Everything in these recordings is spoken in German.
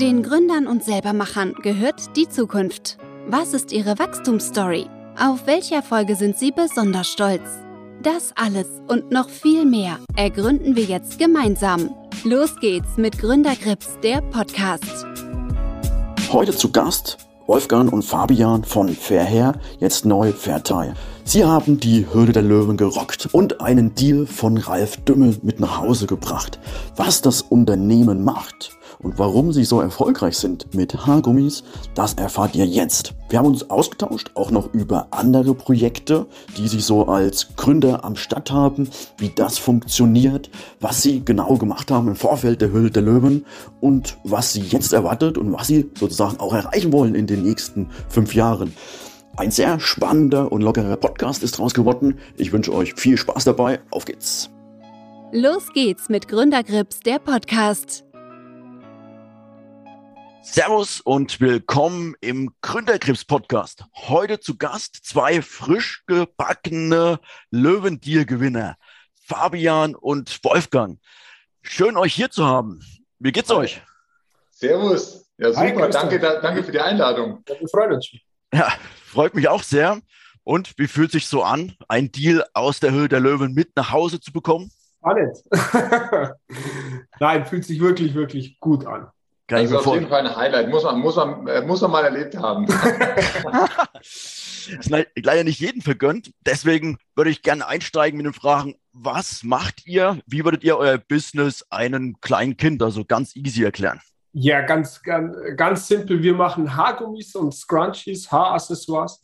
Den Gründern und Selbermachern gehört die Zukunft. Was ist ihre Wachstumsstory? Auf welche Erfolge sind sie besonders stolz? Das alles und noch viel mehr ergründen wir jetzt gemeinsam. Los geht's mit Gründergrips, der Podcast. Heute zu Gast Wolfgang und Fabian von Fairhair, jetzt neu Fairtile. Sie haben die Hürde der Löwen gerockt und einen Deal von Ralf Dümmel mit nach Hause gebracht. Was das Unternehmen macht und warum sie so erfolgreich sind mit Haargummis, das erfahrt ihr jetzt. Wir haben uns ausgetauscht, auch noch über andere Projekte, die sie so als Gründer am Start haben, wie das funktioniert, was sie genau gemacht haben im Vorfeld der Hülle der Löwen und was sie jetzt erwartet und was sie sozusagen auch erreichen wollen in den nächsten fünf Jahren. Ein sehr spannender und lockerer Podcast ist draus geworden. Ich wünsche euch viel Spaß dabei. Auf geht's! Los geht's mit Gründergrips, der Podcast. Servus und willkommen im Gründerkrebs Podcast. Heute zu Gast zwei frisch gebackene Löwendeal-Gewinner, Fabian und Wolfgang. Schön euch hier zu haben. Wie geht's euch? Servus. Ja, super. Hi, danke, da, danke für die Einladung. Ja, wir freuen uns. Ja, freut mich auch sehr. Und wie fühlt sich so an, ein Deal aus der Höhe der Löwen mit nach Hause zu bekommen? Spannend. Nein, fühlt sich wirklich, wirklich gut an. Kann das ist auf jeden Fall ein Highlight. Muss man, muss man, äh, muss man mal erlebt haben. ist leider nicht jedem vergönnt. Deswegen würde ich gerne einsteigen mit den Fragen, was macht ihr? Wie würdet ihr euer Business einem kleinen Kind, also ganz easy erklären? Ja, ganz, ganz, ganz simpel. Wir machen Haargummis und Scrunchies, Haaraccessoires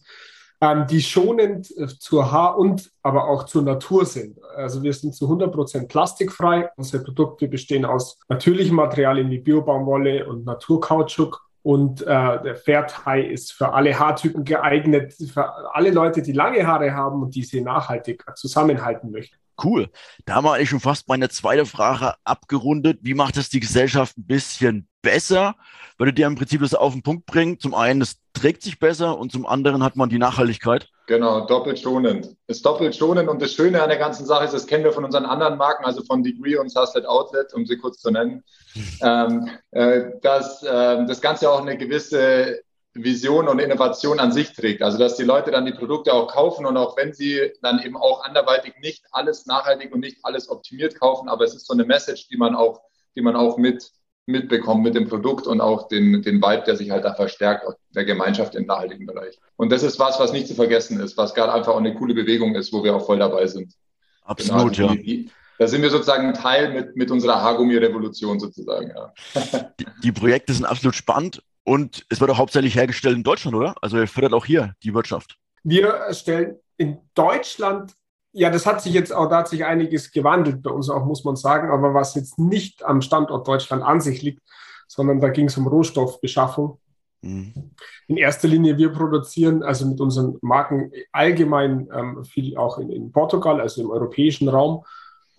ähm, die schonend äh, zur Haar- und aber auch zur Natur sind. Also wir sind zu 100% plastikfrei. Unsere Produkte bestehen aus natürlichen Materialien wie Biobaumwolle und Naturkautschuk. Und äh, der Fairtie ist für alle Haartypen geeignet, für alle Leute, die lange Haare haben und diese nachhaltig zusammenhalten möchten. Cool. Da haben wir eigentlich schon fast meine zweite Frage abgerundet. Wie macht es die Gesellschaft ein bisschen besser? Würdet ihr im Prinzip das auf den Punkt bringen? Zum einen, es trägt sich besser und zum anderen hat man die Nachhaltigkeit. Genau, doppelt schonend. Ist doppelt schonend und das Schöne an der ganzen Sache ist, das kennen wir von unseren anderen Marken, also von Degree und Suslet Outlet, um sie kurz zu nennen, ähm, äh, dass äh, das Ganze auch eine gewisse Vision und Innovation an sich trägt. Also dass die Leute dann die Produkte auch kaufen und auch wenn sie dann eben auch anderweitig nicht alles nachhaltig und nicht alles optimiert kaufen, aber es ist so eine Message, die man auch, die man auch mit mitbekommt mit dem Produkt und auch den, den Vibe, der sich halt da verstärkt, der Gemeinschaft im nachhaltigen Bereich. Und das ist was, was nicht zu vergessen ist, was gerade einfach auch eine coole Bewegung ist, wo wir auch voll dabei sind. Absolut, genau, ja. Da sind wir sozusagen ein Teil mit, mit unserer Haargummi-Revolution sozusagen. Ja. Die, die, Projekte sind absolut spannend und es wird auch hauptsächlich hergestellt in Deutschland, oder? Also ihr fördert auch hier die Wirtschaft. Wir stellen in Deutschland, ja, das hat sich jetzt auch, da hat sich einiges gewandelt bei uns auch, muss man sagen, aber was jetzt nicht am Standort Deutschland an sich liegt, sondern da ging es um Rohstoffbeschaffung. Mhm. In erster Linie, wir produzieren also mit unseren Marken allgemein ähm, viel auch in, in Portugal, also im europäischen Raum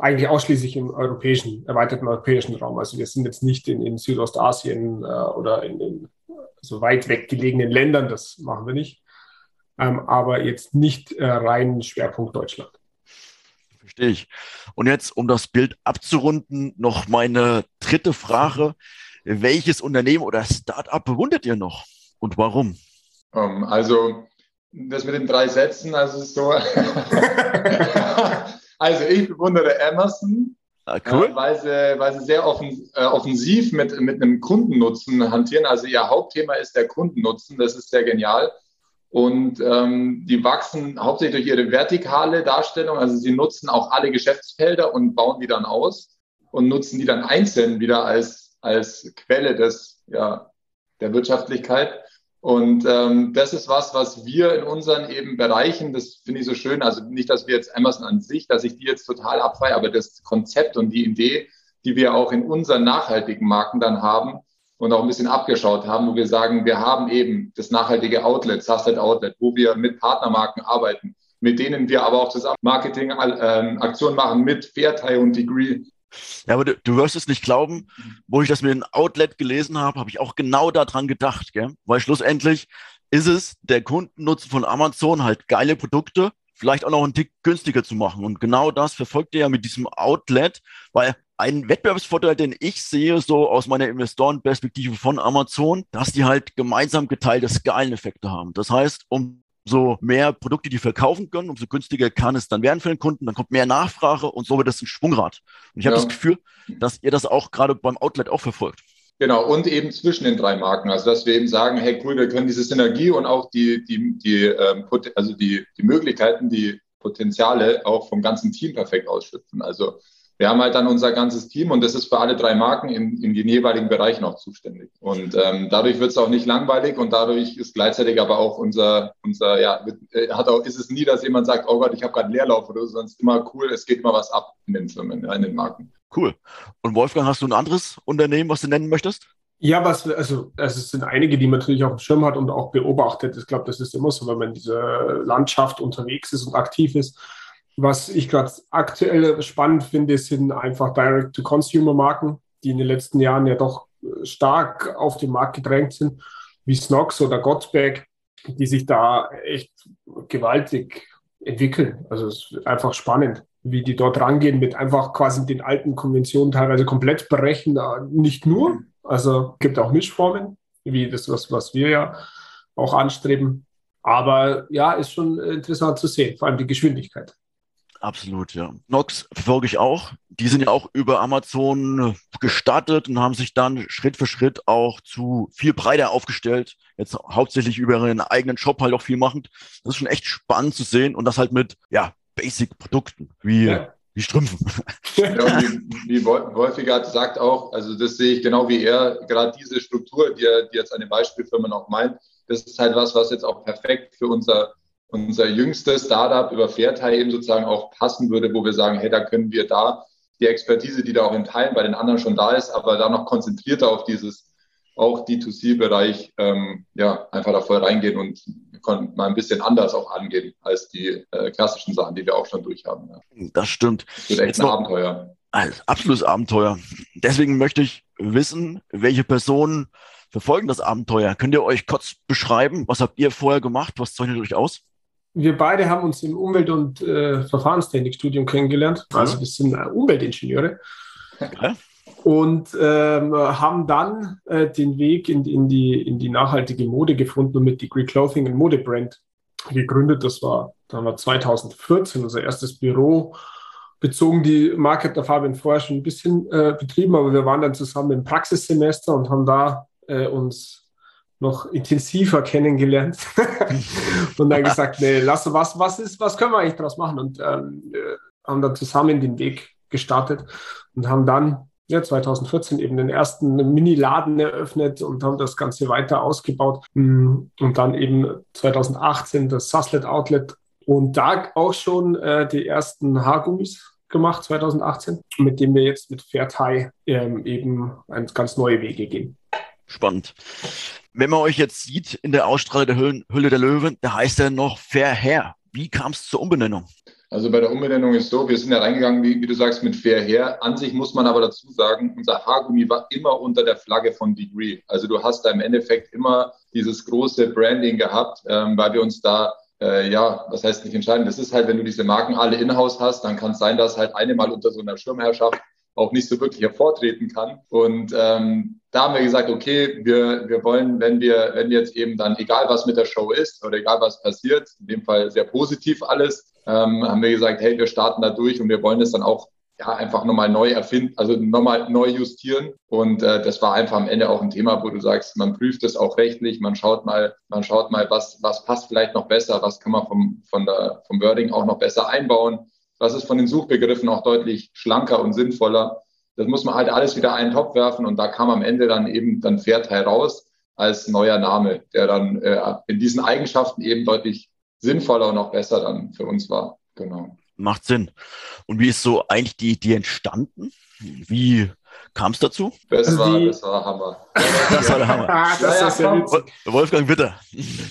eigentlich ausschließlich im europäischen, erweiterten europäischen Raum. Also wir sind jetzt nicht in, in Südostasien äh, oder in, in so weit weg gelegenen Ländern, das machen wir nicht. Ähm, aber jetzt nicht äh, rein Schwerpunkt Deutschland. Verstehe ich. Und jetzt, um das Bild abzurunden, noch meine dritte Frage. Welches Unternehmen oder Startup bewundert ihr noch und warum? Um, ähm, also, das mit den drei Sätzen, also so. Also ich bewundere Amazon, ah, cool. äh, weil, sie, weil sie sehr offen, äh, offensiv mit, mit einem Kundennutzen hantieren. Also ihr Hauptthema ist der Kundennutzen, das ist sehr genial. Und ähm, die wachsen hauptsächlich durch ihre vertikale Darstellung. Also sie nutzen auch alle Geschäftsfelder und bauen die dann aus und nutzen die dann einzeln wieder als, als Quelle des, ja, der Wirtschaftlichkeit. Und ähm, das ist was, was wir in unseren eben Bereichen, das finde ich so schön, also nicht, dass wir jetzt Amazon an sich, dass ich die jetzt total abfeiere, aber das Konzept und die Idee, die wir auch in unseren nachhaltigen Marken dann haben und auch ein bisschen abgeschaut haben, wo wir sagen, wir haben eben das nachhaltige Outlet, Susted Outlet, wo wir mit Partnermarken arbeiten, mit denen wir aber auch zusammen Marketing-Aktionen ähm, machen mit Fairtie und Degree, ja, aber du, du, wirst es nicht glauben, wo ich das mit dem Outlet gelesen habe, habe ich auch genau daran gedacht, gell? weil schlussendlich ist es der Kundennutzen von Amazon halt geile Produkte, vielleicht auch noch einen Tick günstiger zu machen. Und genau das verfolgt ihr ja mit diesem Outlet, weil ein Wettbewerbsvorteil, den ich sehe, so aus meiner Investorenperspektive von Amazon, dass die halt gemeinsam geteilte Skaleneffekte haben. Das heißt, um so mehr Produkte, die verkaufen können, umso günstiger kann es dann werden für den Kunden. Dann kommt mehr Nachfrage und so wird es ein Schwungrad. Und ich habe das Gefühl, dass ihr das auch gerade beim Outlet auch verfolgt. Genau, und eben zwischen den drei Marken. Also dass wir eben sagen, hey cool, wir können diese Synergie und auch die, die, die, ähm, also die, die Möglichkeiten, die Potenziale auch vom ganzen Team perfekt ausschöpfen. Also wir haben halt dann unser ganzes Team und das ist für alle drei Marken in, in den jeweiligen Bereichen auch zuständig. Und ähm, dadurch wird es auch nicht langweilig und dadurch ist gleichzeitig aber auch unser, unser ja, äh, hat auch, ist es nie, dass jemand sagt, oh Gott, ich habe gerade Leerlauf oder so, sondern es ist immer cool, es geht immer was ab in den Firmen, in den Marken. Cool. Und Wolfgang, hast du ein anderes Unternehmen, was du nennen möchtest? Ja, was, also, also es sind einige, die man natürlich auf dem Schirm hat und auch beobachtet. Ich glaube, das ist immer so, wenn man in dieser Landschaft unterwegs ist und aktiv ist. Was ich gerade aktuell spannend finde, sind einfach Direct-to-Consumer-Marken, die in den letzten Jahren ja doch stark auf den Markt gedrängt sind, wie Snox oder Gottberg, die sich da echt gewaltig entwickeln. Also es ist einfach spannend wie die dort rangehen, mit einfach quasi den alten Konventionen teilweise komplett brechen. Nicht nur, also gibt auch Mischformen, wie das, was, was wir ja auch anstreben. Aber ja, ist schon interessant zu sehen, vor allem die Geschwindigkeit. Absolut, ja. Nox verfolge ich auch. Die sind ja auch über Amazon gestartet und haben sich dann Schritt für Schritt auch zu viel breiter aufgestellt. Jetzt hauptsächlich über ihren eigenen Shop halt auch viel machend. Das ist schon echt spannend zu sehen und das halt mit, ja, Basic-Produkten, wie, ja. wie Strümpfen. Ja, wie, wie Wolfiger sagt auch, also das sehe ich genau wie er, gerade diese Struktur, die er die jetzt an den Beispielfirmen auch meint, das ist halt was, was jetzt auch perfekt für unser, unser jüngstes Startup über Fairteil eben sozusagen auch passen würde, wo wir sagen, hey, da können wir da die Expertise, die da auch in Teilen bei den anderen schon da ist, aber da noch konzentrierter auf dieses auch D2C-Bereich ähm, ja, einfach da voll reingehen und mal ein bisschen anders auch angehen als die äh, klassischen Sachen, die wir auch schon durchhaben. Ja. Das stimmt. Das wird echt Jetzt ein noch, Abenteuer. Ein absolutes Abenteuer. Deswegen möchte ich wissen, welche Personen verfolgen das Abenteuer. Könnt ihr euch kurz beschreiben? Was habt ihr vorher gemacht? Was zeichnet euch aus? Wir beide haben uns im Umwelt- und äh, Verfahrenstechnikstudium kennengelernt. Also wir sind äh, Umweltingenieure. Ja und ähm, haben dann äh, den Weg in, in, die, in die nachhaltige Mode gefunden und mit Degree Clothing and Mode Brand gegründet. Das war, dann war 2014 unser erstes Büro. Bezogen die Marke der Fabian vorher schon ein bisschen äh, betrieben, aber wir waren dann zusammen im Praxissemester und haben da äh, uns noch intensiver kennengelernt und dann gesagt, nee, lass was, was ist, was können wir eigentlich daraus machen? Und ähm, äh, haben dann zusammen den Weg gestartet und haben dann ja, 2014 eben den ersten Mini-Laden eröffnet und haben das Ganze weiter ausgebaut. Mm, und dann eben 2018 das Suslet Outlet und da auch schon äh, die ersten Haargummis gemacht, 2018, mit dem wir jetzt mit Fairtie ähm, eben ganz neue Wege gehen. Spannend. Wenn man euch jetzt sieht in der Ausstrahlung der Hülle, Hülle der Löwen, da heißt er noch Fair Hair. Wie kam es zur Umbenennung? Also bei der Umbenennung ist so, wir sind ja reingegangen, wie, wie, du sagst, mit Fair Hair. An sich muss man aber dazu sagen, unser Haargummi war immer unter der Flagge von Degree. Also du hast da im Endeffekt immer dieses große Branding gehabt, ähm, weil wir uns da äh, ja, was heißt nicht entscheiden? Das ist halt, wenn du diese Marken alle in-house hast, dann kann es sein, dass halt eine mal unter so einer Schirmherrschaft auch nicht so wirklich hervortreten kann. Und ähm, da haben wir gesagt, okay, wir, wir wollen, wenn wir, wenn jetzt eben dann, egal was mit der Show ist oder egal was passiert, in dem Fall sehr positiv alles, ähm, haben wir gesagt, hey, wir starten da durch und wir wollen es dann auch ja, einfach nochmal neu erfinden, also nochmal neu justieren. Und äh, das war einfach am Ende auch ein Thema, wo du sagst, man prüft es auch rechtlich, man schaut mal, man schaut mal, was, was passt vielleicht noch besser, was kann man vom, von der, vom Wording auch noch besser einbauen was ist von den Suchbegriffen auch deutlich schlanker und sinnvoller. Das muss man halt alles wieder einen Topf werfen und da kam am Ende dann eben dann Fairteil raus als neuer Name, der dann äh, in diesen Eigenschaften eben deutlich sinnvoller und auch besser dann für uns war. Genau. Macht Sinn. Und wie ist so eigentlich die Idee entstanden? Wie kam es dazu? Das also war, das war Hammer. das war der Hammer. Ah, das ja, ist ja Wolfgang, bitte.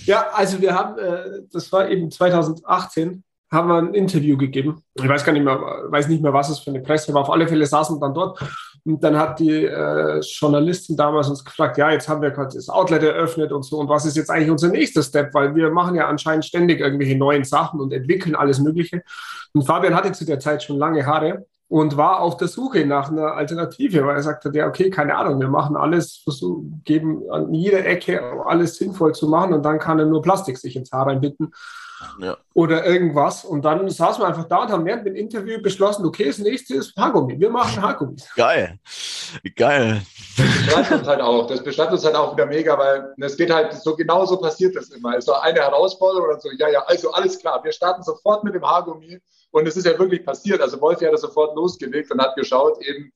Ja, also wir haben, äh, das war eben 2018, haben wir ein Interview gegeben. Ich weiß gar nicht mehr, weiß nicht mehr, was es für eine Presse war. Auf alle Fälle saßen wir dann dort. Und dann hat die äh, Journalistin damals uns gefragt, ja, jetzt haben wir gerade das Outlet eröffnet und so. Und was ist jetzt eigentlich unser nächster Step? Weil wir machen ja anscheinend ständig irgendwelche neuen Sachen und entwickeln alles Mögliche. Und Fabian hatte zu der Zeit schon lange Haare und war auf der Suche nach einer Alternative, weil er sagte, ja, okay, keine Ahnung, wir machen alles, geben an jeder Ecke alles sinnvoll zu machen und dann kann er nur Plastik sich ins Haar reinbinden ja. oder irgendwas. Und dann saßen wir einfach da und haben während dem Interview beschlossen, okay, das nächste ist Haargummi. Wir machen Haargummis. Geil. Geil. Das beschreibt uns halt auch. Das beschreibt uns halt auch wieder mega, weil es geht halt so genau so passiert das immer. Es war eine Herausforderung und so, ja, ja, also alles klar. Wir starten sofort mit dem Haargummi. Und es ist ja wirklich passiert. Also Wolfi hat das sofort losgelegt und hat geschaut, eben,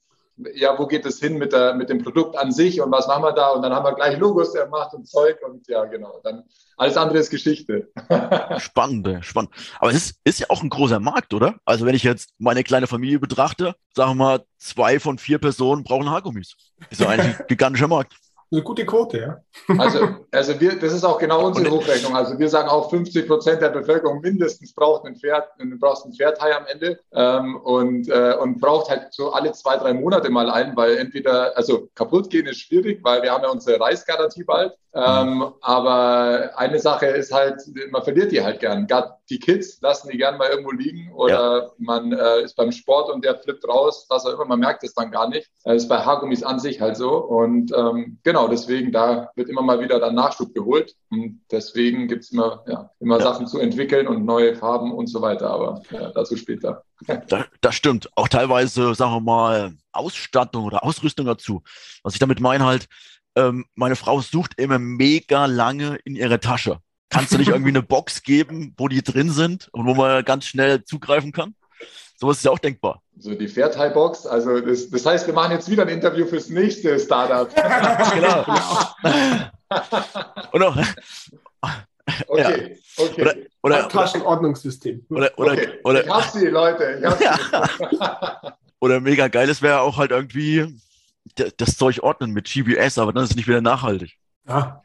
ja, wo geht es hin mit, der, mit dem Produkt an sich und was machen wir da? Und dann haben wir gleich Logos gemacht und Zeug und ja, genau. Dann alles andere ist Geschichte. Spannend, spannend. Aber es ist, ist ja auch ein großer Markt, oder? Also wenn ich jetzt meine kleine Familie betrachte, sagen wir mal, zwei von vier Personen brauchen Haargummis. Ist ja ein gigantischer Markt eine gute Quote, ja. Also, also wir, das ist auch genau unsere Hochrechnung. Also wir sagen auch 50 Prozent der Bevölkerung mindestens braucht ein Pferd, brauchst ein Pferdhai am Ende ähm, und, äh, und braucht halt so alle zwei, drei Monate mal einen, weil entweder, also kaputt gehen ist schwierig, weil wir haben ja unsere Reisgarantie bald. Ähm, aber eine Sache ist halt, man verliert die halt gern. Gerade die Kids lassen die gern mal irgendwo liegen oder ja. man äh, ist beim Sport und der flippt raus, was auch immer, man merkt es dann gar nicht. Das ist bei Haargummis an sich halt so. Und ähm, genau, deswegen, da wird immer mal wieder dann Nachschub geholt. Und deswegen gibt es immer, ja, immer ja. Sachen zu entwickeln und neue Farben und so weiter. Aber ja, dazu später. Das, das stimmt. Auch teilweise, sagen wir mal, Ausstattung oder Ausrüstung dazu. Was ich damit meine halt, ähm, meine Frau sucht immer mega lange in ihrer Tasche. Kannst du nicht irgendwie eine Box geben, wo die drin sind und wo man ganz schnell zugreifen kann? Sowas ist ja auch denkbar. So die Fairtime-Box. Also das, das, heißt, wir machen jetzt wieder ein Interview fürs nächste Startup. genau. und noch, Okay, ja. okay. Oder, oder, Taschenordnungssystem. Oder, oder, okay. oder, ich hab sie, Leute. Ich hab sie. oder mega geiles wäre auch halt irgendwie das Zeug ordnen mit GPS, aber dann ist es nicht wieder nachhaltig. Ja.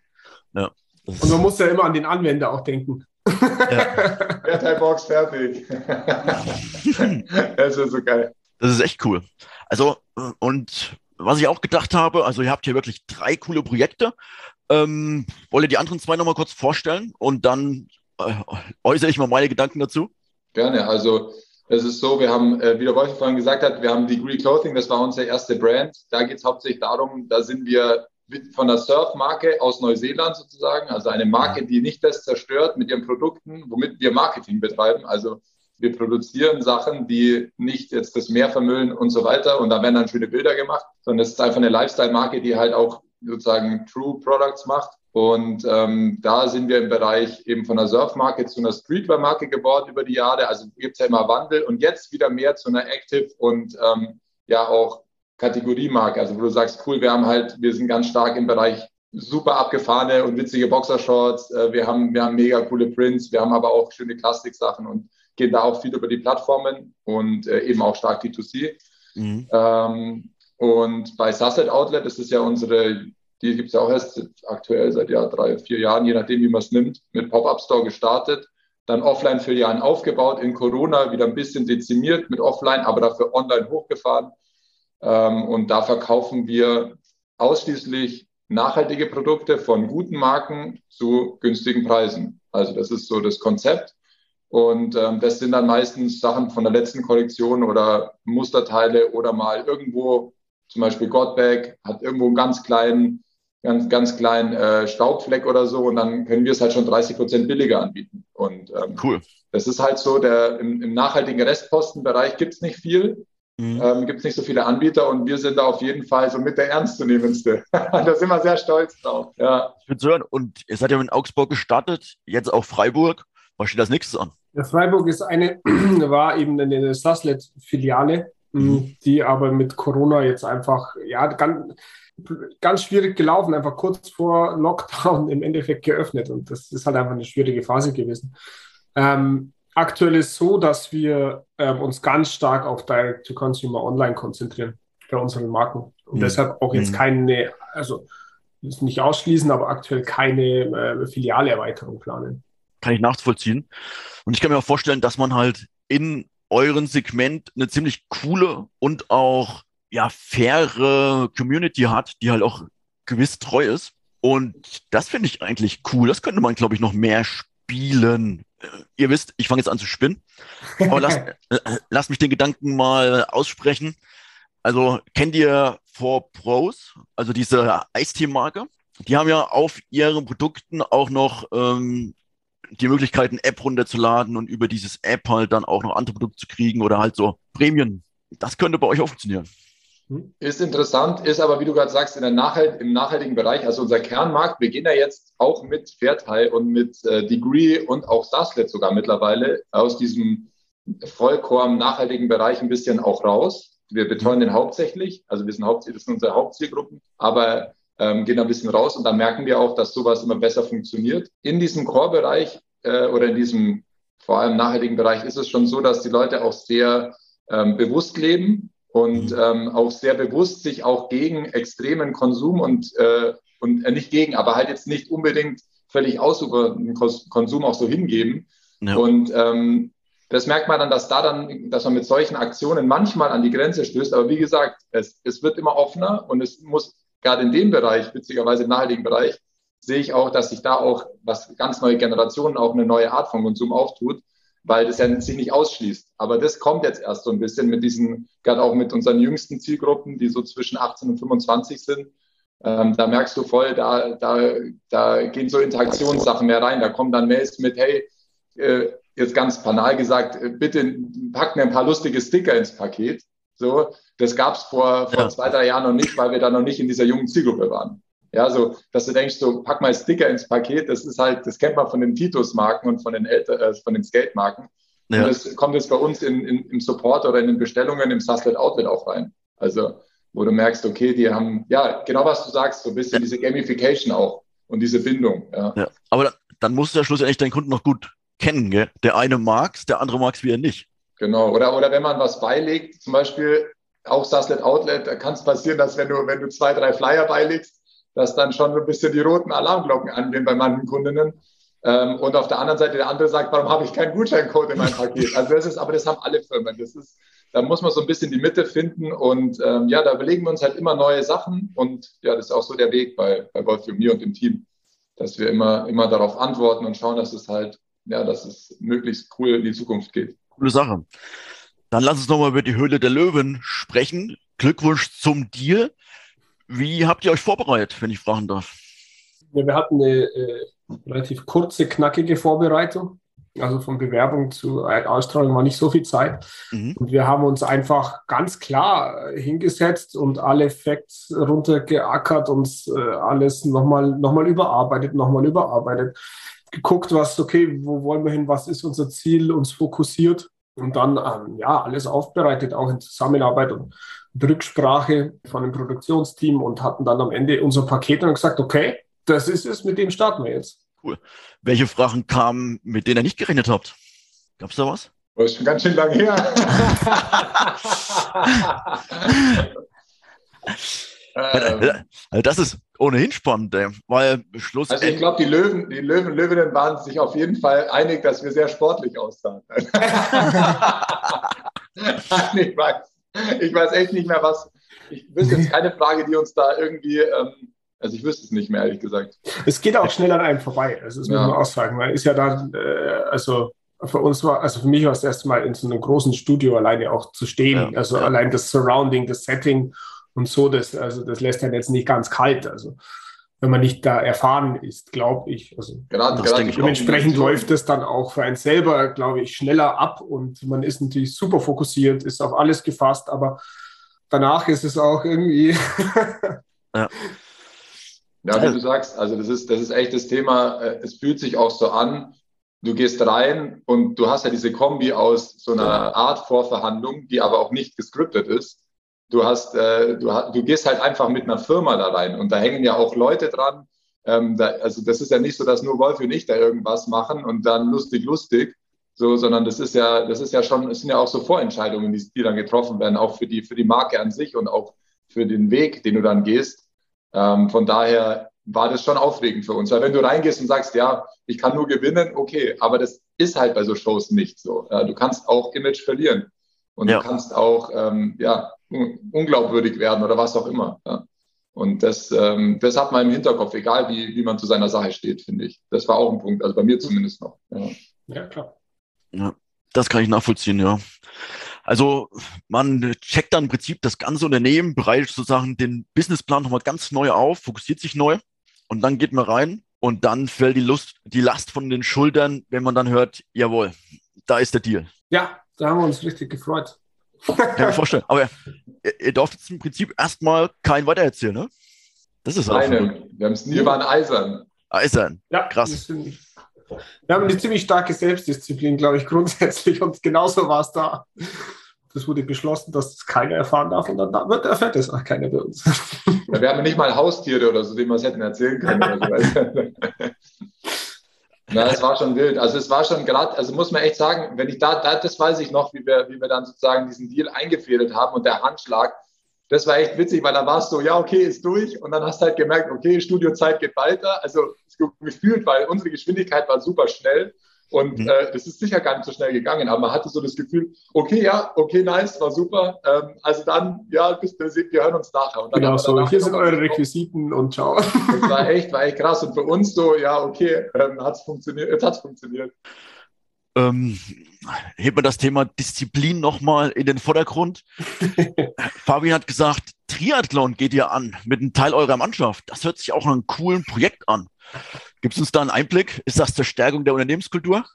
ja Und man muss ja immer an den Anwender auch denken. Ja. Airtime-Box fertig. das ist so geil. Das ist echt cool. Also, und was ich auch gedacht habe, also ihr habt hier wirklich drei coole Projekte. Ähm, wollt ihr die anderen zwei nochmal kurz vorstellen und dann äh, äußere ich mal meine Gedanken dazu? Gerne. Also es ist so, wir haben, äh, wie der Wolf vorhin gesagt hat, wir haben Degree Clothing, das war unsere erste Brand. Da geht es hauptsächlich darum, da sind wir von der Surf-Marke aus Neuseeland sozusagen, also eine Marke, die nicht das zerstört mit ihren Produkten, womit wir Marketing betreiben. Also wir produzieren Sachen, die nicht jetzt das Meer vermüllen und so weiter. Und da werden dann schöne Bilder gemacht, sondern es ist einfach eine Lifestyle-Marke, die halt auch sozusagen True Products macht. Und ähm, da sind wir im Bereich eben von einer Surf-Marke zu einer Streetwear-Marke geworden über die Jahre. Also gibt es ja immer Wandel und jetzt wieder mehr zu einer Active und ähm, ja auch Kategoriemarke. Also wo du sagst, cool, wir haben halt, wir sind ganz stark im Bereich super abgefahrene und witzige Boxershorts. Äh, wir haben, wir haben mega coole Prints. Wir haben aber auch schöne Klassiksachen und gehen da auch viel über die Plattformen und äh, eben auch stark D2C. Mhm. Ähm, und bei Susset Outlet ist es ja unsere, die gibt es ja auch erst aktuell seit ja, drei, vier Jahren, je nachdem, wie man es nimmt, mit Pop-Up Store gestartet, dann Offline-Filialen aufgebaut, in Corona wieder ein bisschen dezimiert mit Offline, aber dafür online hochgefahren. Ähm, und da verkaufen wir ausschließlich nachhaltige Produkte von guten Marken zu günstigen Preisen. Also das ist so das Konzept. Und ähm, das sind dann meistens Sachen von der letzten Kollektion oder Musterteile oder mal irgendwo zum Beispiel Godbag hat irgendwo einen ganz kleinen, ganz, ganz kleinen äh, Staubfleck oder so und dann können wir es halt schon 30 Prozent billiger anbieten. Und ähm, cool. Das ist halt so, der im, im nachhaltigen Restpostenbereich gibt es nicht viel. Mhm. Ähm, gibt es nicht so viele Anbieter und wir sind da auf jeden Fall so mit der ernstzunehmendste. da sind wir sehr stolz drauf. Ja. Ich würde hören, und ihr seid ja in Augsburg gestartet, jetzt auch Freiburg. Was steht als nächstes an? Ja, Freiburg ist eine, war eben eine Saslet-Filiale Mhm. die aber mit Corona jetzt einfach, ja, ganz, ganz schwierig gelaufen, einfach kurz vor Lockdown im Endeffekt geöffnet. Und das ist halt einfach eine schwierige Phase gewesen. Ähm, aktuell ist so, dass wir ähm, uns ganz stark auf Direct-to-Consumer Online konzentrieren bei unseren Marken. Und mhm. deshalb auch jetzt mhm. keine, also ist nicht ausschließen, aber aktuell keine äh, Filialeerweiterung planen. Kann ich nachvollziehen. Und ich kann mir auch vorstellen, dass man halt in euren Segment eine ziemlich coole und auch ja faire Community hat, die halt auch gewiss treu ist. Und das finde ich eigentlich cool. Das könnte man, glaube ich, noch mehr spielen. Ihr wisst, ich fange jetzt an zu spinnen. Aber lasst, lasst mich den Gedanken mal aussprechen. Also kennt ihr Four Pros, also diese Eistee-Marke? Die haben ja auf ihren Produkten auch noch ähm, die Möglichkeit, eine App runterzuladen und über dieses App halt dann auch noch andere Produkte zu kriegen oder halt so Prämien. Das könnte bei euch auch funktionieren. Ist interessant, ist aber, wie du gerade sagst, in der Nachhalt, im nachhaltigen Bereich, also unser Kernmarkt, wir gehen ja jetzt auch mit Fairteil und mit äh, Degree und auch Saslet sogar mittlerweile aus diesem vollkommen nachhaltigen Bereich ein bisschen auch raus. Wir betreuen den hauptsächlich, also wir sind hauptsächlich, das sind unsere Hauptzielgruppen, aber ähm, gehen ein bisschen raus und da merken wir auch, dass sowas immer besser funktioniert. In diesem Core-Bereich äh, oder in diesem vor allem nachhaltigen Bereich ist es schon so, dass die Leute auch sehr ähm, bewusst leben und mhm. ähm, auch sehr bewusst sich auch gegen extremen Konsum und, äh, und äh, nicht gegen, aber halt jetzt nicht unbedingt völlig ausufernden Konsum auch so hingeben. Ja. Und ähm, das merkt man dann, dass da dann, dass man mit solchen Aktionen manchmal an die Grenze stößt. Aber wie gesagt, es, es wird immer offener und es muss gerade in dem Bereich, witzigerweise im nachhaltigen Bereich, sehe ich auch, dass sich da auch was ganz neue Generationen auch eine neue Art von Konsum auftut weil das ja sich nicht ausschließt. Aber das kommt jetzt erst so ein bisschen mit diesen, gerade auch mit unseren jüngsten Zielgruppen, die so zwischen 18 und 25 sind. Ähm, da merkst du voll, da, da, da gehen so Interaktionssachen mehr rein. Da kommen dann Mails mit, hey, äh, jetzt ganz banal gesagt, äh, bitte pack mir ein paar lustige Sticker ins Paket. So, das gab es vor, vor ja. zwei, drei Jahren noch nicht, weil wir da noch nicht in dieser jungen Zielgruppe waren. Ja, so, dass du denkst, so, pack mal Sticker ins Paket, das ist halt, das kennt man von den Titus-Marken und von den Elter, äh, von den Skate-Marken. Ja. Und das kommt jetzt bei uns in, in, im Support oder in den Bestellungen im Suslet Outlet auch rein. Also, wo du merkst, okay, die haben, ja, genau was du sagst, so ein bisschen ja. diese Gamification auch und diese Bindung. Ja. ja. Aber dann, musst du ja schlussendlich deinen Kunden noch gut kennen, gell? Der eine mag's, der andere mag's wieder nicht. Genau. Oder, oder wenn man was beilegt, zum Beispiel auch Suslet Outlet, da kann es passieren, dass wenn du, wenn du zwei, drei Flyer beilegst, dass dann schon ein bisschen die roten Alarmglocken angehen bei manchen Kundinnen. Ähm, und auf der anderen Seite der andere sagt, warum habe ich keinen Gutscheincode in meinem Paket? Also das ist, aber das haben alle Firmen. Das ist, da muss man so ein bisschen die Mitte finden und ähm, ja, da überlegen wir uns halt immer neue Sachen und ja, das ist auch so der Weg bei, bei Wolf und mir und dem Team, dass wir immer, immer darauf antworten und schauen, dass es halt, ja, dass es möglichst cool in die Zukunft geht. Coole Sache. Dann lass uns nochmal über die Höhle der Löwen sprechen. Glückwunsch zum Deal. Wie habt ihr euch vorbereitet, wenn ich fragen darf? Ja, wir hatten eine äh, relativ kurze, knackige Vorbereitung. Also von Bewerbung zu Ausstrahlung war nicht so viel Zeit. Mhm. Und wir haben uns einfach ganz klar hingesetzt und alle Facts runtergeackert, uns äh, alles nochmal noch mal überarbeitet, nochmal überarbeitet. Geguckt, was, okay, wo wollen wir hin, was ist unser Ziel, uns fokussiert und dann ähm, ja alles aufbereitet, auch in Zusammenarbeit und Rücksprache von dem Produktionsteam und hatten dann am Ende unser Paket und gesagt, okay, das ist es, mit dem starten wir jetzt. Cool. Welche Fragen kamen, mit denen ihr nicht gerechnet habt? Gab es da was? Das ist schon ganz schön lange her. also das ist ohnehin spannend, weil Schluss. Also ich glaube, die Löwen, die Löwen, Löwinnen waren sich auf jeden Fall einig, dass wir sehr sportlich aussahen. ich weiß ich weiß echt nicht mehr, was. Ich wüsste jetzt keine Frage, die uns da irgendwie. Ähm, also ich wüsste es nicht mehr, ehrlich gesagt. Es geht auch schnell an einem vorbei. Also das muss ja. man auch sagen. Man ist ja dann, äh, also für uns war, also für mich war es das erste Mal in so einem großen Studio alleine auch zu stehen. Ja. Also ja. allein das Surrounding, das Setting und so, das, also das lässt dann jetzt nicht ganz kalt. Also wenn man nicht da erfahren ist, glaube ich. Also gerade, gerade dementsprechend läuft es dann auch für einen selber, glaube ich, schneller ab und man ist natürlich super fokussiert, ist auf alles gefasst, aber danach ist es auch irgendwie. ja. Ja, wie du sagst, also das ist, das ist echt das Thema. Äh, es fühlt sich auch so an. Du gehst rein und du hast ja diese Kombi aus so einer Art Vorverhandlung, die aber auch nicht gescriptet ist du hast, äh, du, du gehst halt einfach mit einer Firma da rein und da hängen ja auch Leute dran. Ähm, da, also das ist ja nicht so, dass nur Wolf und ich da irgendwas machen und dann lustig, lustig, so, sondern das ist ja, das ist ja schon, es sind ja auch so Vorentscheidungen, die, die dann getroffen werden, auch für die, für die Marke an sich und auch für den Weg, den du dann gehst. Ähm, von daher war das schon aufregend für uns. Weil wenn du reingehst und sagst, ja, ich kann nur gewinnen, okay, aber das ist halt bei so Shows nicht so. Ja, du kannst auch Image verlieren. Und ja. du kannst auch, ähm, ja, unglaubwürdig werden oder was auch immer. Ja. Und das, ähm, das hat man im Hinterkopf, egal wie, wie man zu seiner Sache steht, finde ich. Das war auch ein Punkt, also bei mir zumindest noch. Ja, ja klar. Ja, das kann ich nachvollziehen, ja. Also man checkt dann im Prinzip das ganze Unternehmen, bereitet sozusagen den Businessplan nochmal ganz neu auf, fokussiert sich neu und dann geht man rein und dann fällt die Lust, die Last von den Schultern, wenn man dann hört, jawohl, da ist der Deal. Ja, da haben wir uns richtig gefreut. Kann ich mir vorstellen. Aber ihr, ihr dürft jetzt im Prinzip erstmal kein weitererzählen, ne? Das ist auch Nein, wir, wir waren eisern. Eisern. Ja, krass. Wir, haben eine ziemlich starke Selbstdisziplin, glaube ich, grundsätzlich. Und genauso war es da. Das wurde beschlossen, dass das keiner erfahren darf und dann wird erfährt es auch keiner bei uns. Ja, wir haben nicht mal Haustiere oder so, denen wir es hätten erzählen können. Na, es war schon wild. Also es war schon gerade, also muss man echt sagen, wenn ich da, da, das weiß ich noch, wie wir, wie wir dann sozusagen diesen Deal eingefädelt haben und der Handschlag, das war echt witzig, weil da war es so, ja, okay, ist durch und dann hast du halt gemerkt, okay, Studiozeit geht weiter. Also gefühlt, weil unsere Geschwindigkeit war super schnell und mhm. äh, das ist sicher gar nicht so schnell gegangen, aber man hatte so das Gefühl, okay, ja, okay, nice, war super. Ähm, also dann, ja, bis, wir hören uns nachher. Und dann genau so, hier sind eure Requisiten und ciao. Das war echt, war echt krass. Und für uns so, ja, okay, ähm, hat es funktioniert, jetzt hat es funktioniert. Ähm, hebt man das Thema Disziplin nochmal in den Vordergrund. Fabian hat gesagt, Triathlon geht ihr an mit einem Teil eurer Mannschaft. Das hört sich auch nach einem coolen Projekt an. Gibt es uns da einen Einblick? Ist das zur Stärkung der Unternehmenskultur?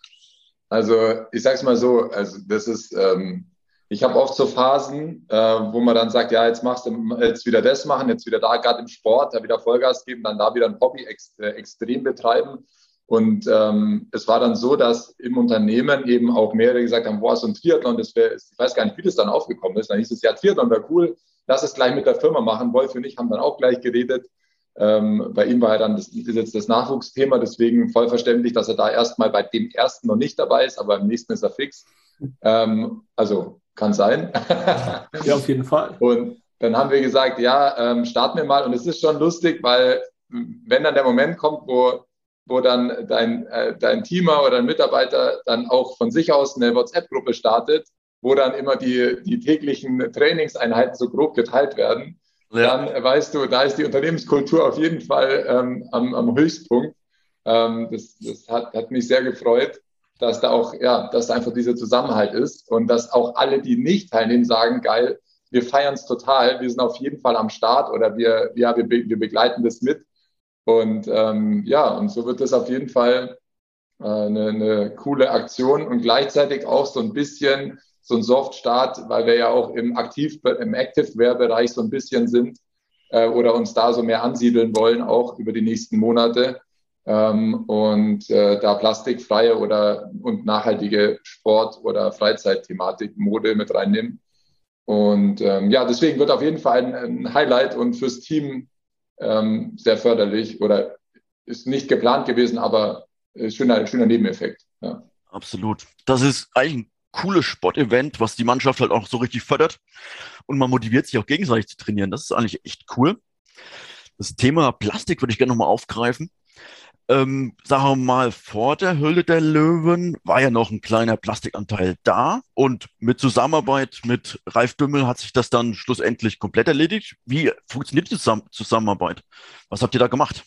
Also ich sage es mal so, also das ist, ähm, ich habe oft so Phasen, äh, wo man dann sagt, ja, jetzt machst du jetzt wieder das machen, jetzt wieder da, gerade im Sport, da wieder Vollgas geben, dann da wieder ein Hobby ex, äh, extrem betreiben. Und ähm, es war dann so, dass im Unternehmen eben auch mehrere gesagt haben, boah, so ein Triathlon, das wäre, ich weiß gar nicht, wie das dann aufgekommen ist. Dann hieß es, ja, Triathlon wäre cool, lass es gleich mit der Firma machen. Wolf und ich haben dann auch gleich geredet. Ähm, bei ihm war ja dann das, jetzt das Nachwuchsthema, deswegen voll verständlich, dass er da erstmal bei dem ersten noch nicht dabei ist, aber im nächsten ist er fix. Ähm, also kann sein. ja, auf jeden Fall. Und dann haben wir gesagt, ja, ähm, starten wir mal. Und es ist schon lustig, weil wenn dann der Moment kommt, wo, wo dann dein, äh, dein Teamer oder ein Mitarbeiter dann auch von sich aus eine WhatsApp-Gruppe startet, wo dann immer die, die täglichen Trainingseinheiten so grob geteilt werden, ja. dann weißt du, da ist die Unternehmenskultur auf jeden Fall ähm, am, am, Höchstpunkt. Ähm, das das hat, hat mich sehr gefreut, dass da auch, ja, dass da einfach dieser Zusammenhalt ist und dass auch alle, die nicht teilnehmen, sagen, geil, wir feiern es total, wir sind auf jeden Fall am Start oder wir, ja, wir, wir begleiten das mit. Und ähm, ja, und so wird das auf jeden Fall äh, eine, eine coole Aktion und gleichzeitig auch so ein bisschen so ein Soft-Start, weil wir ja auch im Aktiv, im Active-Wear-Bereich so ein bisschen sind äh, oder uns da so mehr ansiedeln wollen, auch über die nächsten Monate. Ähm, und äh, da plastikfreie oder und nachhaltige Sport- oder Freizeitthematik, Mode mit reinnehmen. Und ähm, ja, deswegen wird auf jeden Fall ein, ein Highlight und fürs Team ähm, sehr förderlich oder ist nicht geplant gewesen, aber ist schöner, schöner Nebeneffekt. Ja. Absolut. Das ist eigentlich cooles Sportevent, was die Mannschaft halt auch so richtig fördert. Und man motiviert sich auch gegenseitig zu trainieren. Das ist eigentlich echt cool. Das Thema Plastik würde ich gerne nochmal aufgreifen. Ähm, sagen wir mal, vor der Hülle der Löwen war ja noch ein kleiner Plastikanteil da und mit Zusammenarbeit mit Ralf Dümmel hat sich das dann schlussendlich komplett erledigt. Wie funktioniert die Zusammenarbeit? Was habt ihr da gemacht?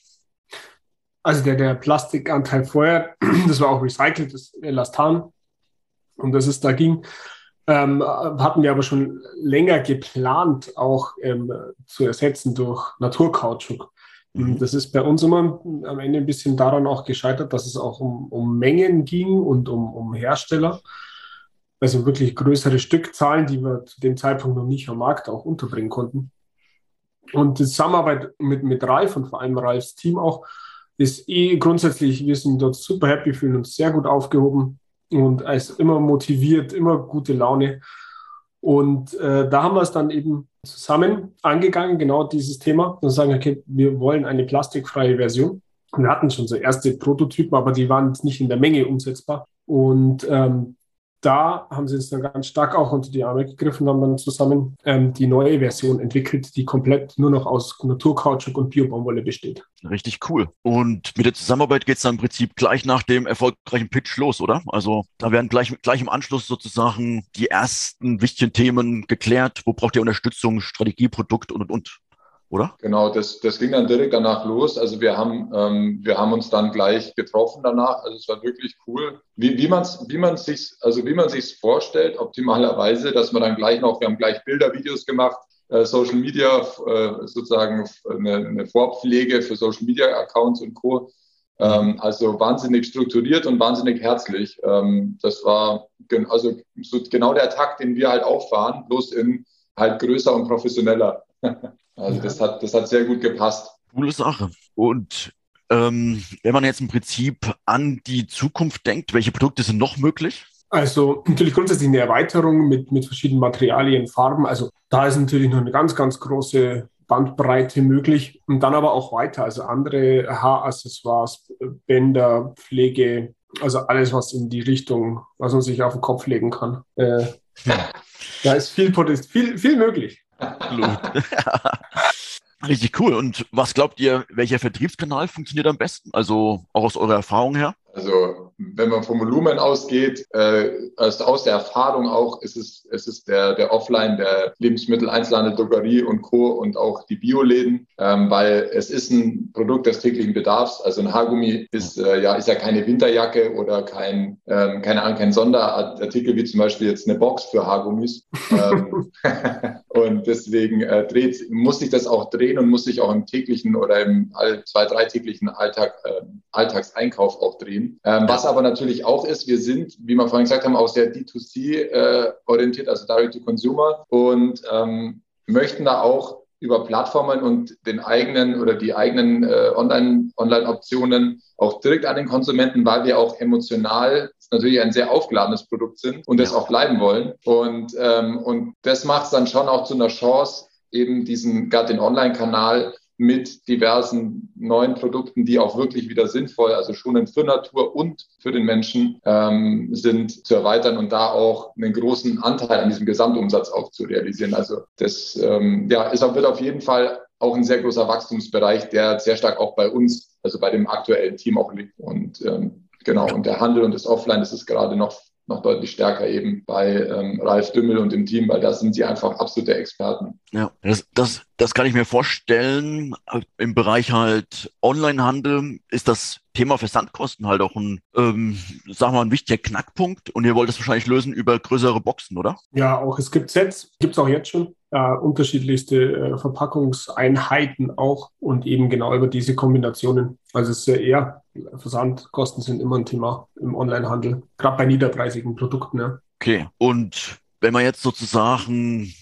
Also der, der Plastikanteil vorher, das war auch recyceltes Elastan, um das es da ging, ähm, hatten wir aber schon länger geplant, auch ähm, zu ersetzen durch Naturkautschuk. Mhm. Das ist bei uns immer am Ende ein bisschen daran auch gescheitert, dass es auch um, um Mengen ging und um, um Hersteller. Also wirklich größere Stückzahlen, die wir zu dem Zeitpunkt noch nicht am Markt auch unterbringen konnten. Und die Zusammenarbeit mit, mit Ralf und vor allem Ralfs Team auch ist eh grundsätzlich, wir sind dort super happy, fühlen uns sehr gut aufgehoben und als immer motiviert, immer gute Laune. Und äh, da haben wir es dann eben zusammen angegangen, genau dieses Thema, und sagen, okay, wir wollen eine plastikfreie Version. Wir hatten schon so erste Prototypen, aber die waren nicht in der Menge umsetzbar. Und ähm, da haben sie uns dann ganz stark auch unter die Arme gegriffen haben dann zusammen ähm, die neue Version entwickelt, die komplett nur noch aus Naturkautschuk und Biobaumwolle besteht. Richtig cool. Und mit der Zusammenarbeit geht es dann im Prinzip gleich nach dem erfolgreichen Pitch los, oder? Also da werden gleich, gleich im Anschluss sozusagen die ersten wichtigen Themen geklärt. Wo braucht ihr Unterstützung, Strategie, Produkt und, und, und? Oder? Genau, das, das ging dann direkt danach los. Also wir haben, ähm, wir haben uns dann gleich getroffen danach. Also es war wirklich cool, wie, wie man es wie man sich, also wie man sich vorstellt, optimalerweise, dass man dann gleich noch, wir haben gleich Bilder, Videos gemacht, äh, Social Media, äh, sozusagen eine, eine Vorpflege für Social Media Accounts und Co. Ähm, also wahnsinnig strukturiert und wahnsinnig herzlich. Ähm, das war also so genau der Takt, den wir halt auch fahren, bloß in halt größer und professioneller. also das hat, das hat sehr gut gepasst. Coole Sache. Und ähm, wenn man jetzt im Prinzip an die Zukunft denkt, welche Produkte sind noch möglich? Also natürlich grundsätzlich eine Erweiterung mit, mit verschiedenen Materialien, Farben. Also da ist natürlich noch eine ganz, ganz große Bandbreite möglich und dann aber auch weiter, also andere Haaraccessoires, Bänder, Pflege, also alles, was in die Richtung, was man sich auf den Kopf legen kann. Äh, da ist viel, viel, viel möglich. Richtig cool. Und was glaubt ihr, welcher Vertriebskanal funktioniert am besten? Also auch aus eurer Erfahrung her? Also wenn man vom Volumen ausgeht, äh, also aus der Erfahrung auch, ist es, ist es der, der Offline, der Lebensmittel, Einzelhandel, Drogerie und Co. und auch die Bioläden, ähm, weil es ist ein Produkt des täglichen Bedarfs. Also ein Haargummi ist äh, ja ist ja keine Winterjacke oder kein ähm, keine Ahnung kein Sonderartikel wie zum Beispiel jetzt eine Box für Haargummis. ähm, und deswegen äh, dreht, muss sich das auch drehen und muss sich auch im täglichen oder im all, zwei drei täglichen Alltag äh, Alltagseinkauf auch drehen. Ähm, was aber natürlich auch ist, wir sind, wie wir vorhin gesagt haben, auch sehr D2C äh, orientiert, also Direct to Consumer und ähm, möchten da auch über Plattformen und den eigenen oder die eigenen äh, Online, Online-Optionen auch direkt an den Konsumenten, weil wir auch emotional natürlich ein sehr aufgeladenes Produkt sind und das auch bleiben wollen. Und, ähm, und das macht es dann schon auch zu einer Chance, eben diesen, gerade den Online-Kanal mit diversen neuen Produkten, die auch wirklich wieder sinnvoll, also schonend für Natur und für den Menschen ähm, sind, zu erweitern und da auch einen großen Anteil an diesem Gesamtumsatz auch zu realisieren. Also das ähm, ja, ist, wird auf jeden Fall auch ein sehr großer Wachstumsbereich, der sehr stark auch bei uns, also bei dem aktuellen Team auch liegt. Und ähm, genau, und der Handel und das Offline, das ist gerade noch noch deutlich stärker eben bei ähm, Ralf Dümmel und dem Team, weil da sind sie einfach absolute Experten. Ja, das, das, das kann ich mir vorstellen. Im Bereich halt Onlinehandel ist das Thema Versandkosten halt auch ein, ähm, sagen wir mal, ein wichtiger Knackpunkt. Und ihr wollt das wahrscheinlich lösen über größere Boxen, oder? Ja, auch es gibt Sets, gibt es auch jetzt schon. Äh, unterschiedlichste äh, Verpackungseinheiten auch und eben genau über diese Kombinationen. Also es ist ja eher, Versandkosten sind immer ein Thema im Onlinehandel, gerade bei niederpreisigen Produkten. Ja. Okay, und wenn man jetzt sozusagen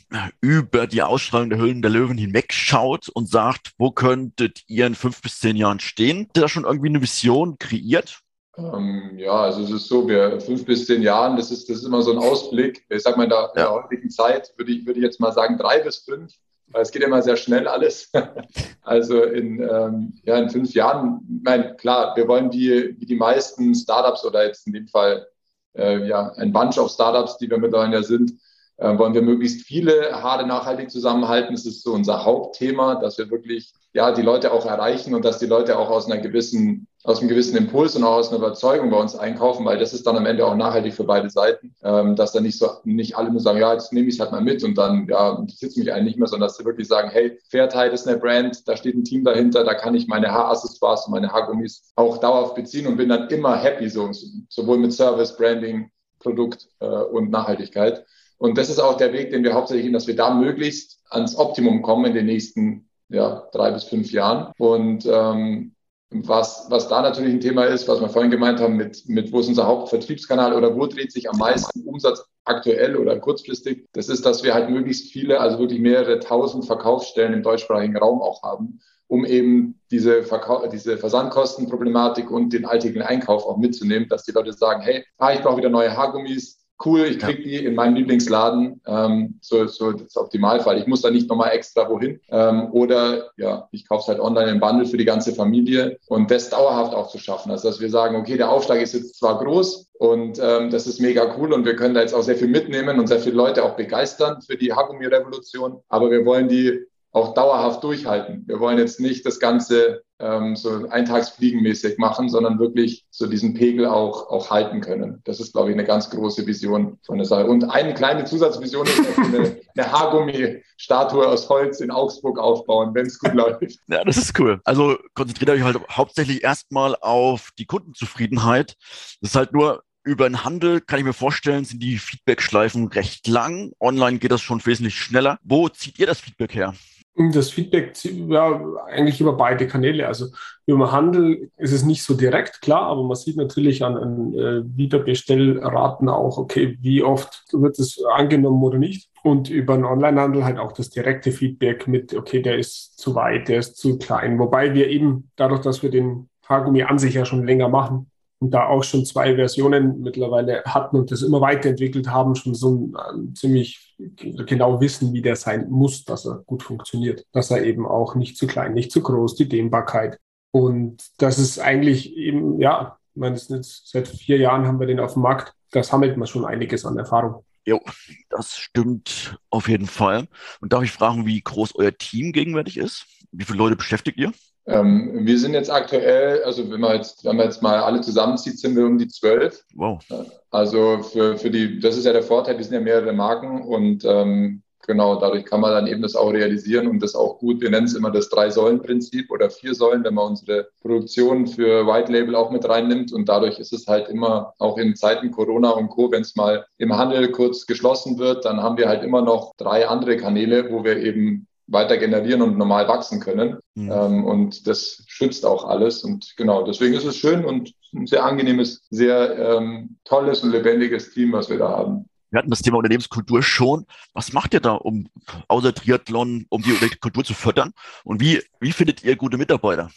über die Ausstrahlung der Höhlen der Löwen hinwegschaut und sagt, wo könntet ihr in fünf bis zehn Jahren stehen? Habt ihr da schon irgendwie eine Vision kreiert? Ähm, ja, also es ist so, wir fünf bis zehn Jahren, das ist, das ist immer so ein Ausblick. Ich sag mal, in der, ja. der heutigen Zeit würde ich, würde ich jetzt mal sagen drei bis fünf, weil es geht immer sehr schnell alles. also in, ähm, ja, in fünf Jahren, ich meine, klar, wir wollen die, wie die meisten Startups oder jetzt in dem Fall äh, ja, ein Bunch of Startups, die wir mittlerweile sind, äh, wollen wir möglichst viele Haare nachhaltig zusammenhalten. Das ist so unser Hauptthema, dass wir wirklich ja die Leute auch erreichen und dass die Leute auch aus einer gewissen aus einem gewissen Impuls und auch aus einer Überzeugung bei uns einkaufen, weil das ist dann am Ende auch nachhaltig für beide Seiten, ähm, dass dann nicht so nicht alle nur sagen, ja jetzt nehme ich es halt mal mit und dann ja interessiert mich eigentlich nicht mehr, sondern dass sie wirklich sagen, hey Fairtide ist eine Brand, da steht ein Team dahinter, da kann ich meine Haaraccessoires und meine Haargummis auch dauerhaft beziehen und bin dann immer happy so sowohl mit Service, Branding, Produkt äh, und Nachhaltigkeit. Und das ist auch der Weg, den wir hauptsächlich gehen, dass wir da möglichst ans Optimum kommen in den nächsten ja, drei bis fünf Jahren. Und ähm, was, was da natürlich ein Thema ist, was wir vorhin gemeint haben, mit, mit wo ist unser Hauptvertriebskanal oder wo dreht sich am meisten Umsatz aktuell oder kurzfristig, das ist, dass wir halt möglichst viele, also wirklich mehrere tausend Verkaufsstellen im deutschsprachigen Raum auch haben, um eben diese, Verkau diese Versandkostenproblematik und den alltäglichen Einkauf auch mitzunehmen, dass die Leute sagen, hey, ah, ich brauche wieder neue Haargummis, cool, ich kriege die in meinem Lieblingsladen, ähm, so, so das Optimalfall. Ich muss da nicht nochmal extra wohin. Ähm, oder ja, ich kaufe es halt online im Bundle für die ganze Familie und das dauerhaft auch zu schaffen. Also dass wir sagen, okay, der Aufschlag ist jetzt zwar groß und ähm, das ist mega cool und wir können da jetzt auch sehr viel mitnehmen und sehr viele Leute auch begeistern für die Haargummi-Revolution, aber wir wollen die auch dauerhaft durchhalten. Wir wollen jetzt nicht das Ganze ähm, so eintagsfliegenmäßig machen, sondern wirklich so diesen Pegel auch, auch halten können. Das ist, glaube ich, eine ganz große Vision von der Sache. Und eine kleine Zusatzvision ist, dass wir eine, eine Haargummi-Statue aus Holz in Augsburg aufbauen, wenn es gut läuft. Ja, das ist cool. Also konzentriert euch halt hauptsächlich erstmal auf die Kundenzufriedenheit. Das ist halt nur über den Handel kann ich mir vorstellen, sind die Feedback-Schleifen recht lang. Online geht das schon wesentlich schneller. Wo zieht ihr das Feedback her? Das Feedback, ja, eigentlich über beide Kanäle. Also über Handel ist es nicht so direkt, klar, aber man sieht natürlich an, an äh, Wiederbestellraten auch, okay, wie oft wird es angenommen oder nicht. Und über den Onlinehandel halt auch das direkte Feedback mit, okay, der ist zu weit, der ist zu klein. Wobei wir eben dadurch, dass wir den Haargummi an sich ja schon länger machen, und da auch schon zwei Versionen mittlerweile hatten und das immer weiterentwickelt haben, schon so ein, ein ziemlich genau wissen, wie der sein muss, dass er gut funktioniert, dass er eben auch nicht zu klein, nicht zu groß, die Dehnbarkeit. Und das ist eigentlich eben, ja, ich meine, jetzt, seit vier Jahren haben wir den auf dem Markt. Da sammelt man schon einiges an Erfahrung. Jo, das stimmt auf jeden Fall. Und darf ich fragen, wie groß euer Team gegenwärtig ist? Wie viele Leute beschäftigt ihr? Ähm, wir sind jetzt aktuell, also wenn man jetzt, wenn man jetzt mal alle zusammenzieht, sind wir um die zwölf. Wow. Also für, für die, das ist ja der Vorteil, wir sind ja mehrere Marken und ähm, genau, dadurch kann man dann eben das auch realisieren und das auch gut. Wir nennen es immer das Drei-Säulen-Prinzip oder vier Säulen, wenn man unsere Produktion für White Label auch mit reinnimmt. Und dadurch ist es halt immer, auch in Zeiten Corona und Co., wenn es mal im Handel kurz geschlossen wird, dann haben wir halt immer noch drei andere Kanäle, wo wir eben weiter generieren und normal wachsen können. Mhm. Ähm, und das schützt auch alles. Und genau, deswegen ist es schön und ein sehr angenehmes, sehr ähm, tolles und lebendiges Team, was wir da haben. Wir hatten das Thema Unternehmenskultur schon. Was macht ihr da, um außer Triathlon, um die Kultur zu fördern? Und wie, wie findet ihr gute Mitarbeiter?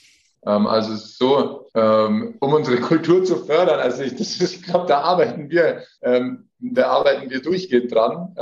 Ähm, also so, ähm, um unsere Kultur zu fördern, also ich, ich glaube, da arbeiten wir, ähm, da arbeiten wir durchgehend dran.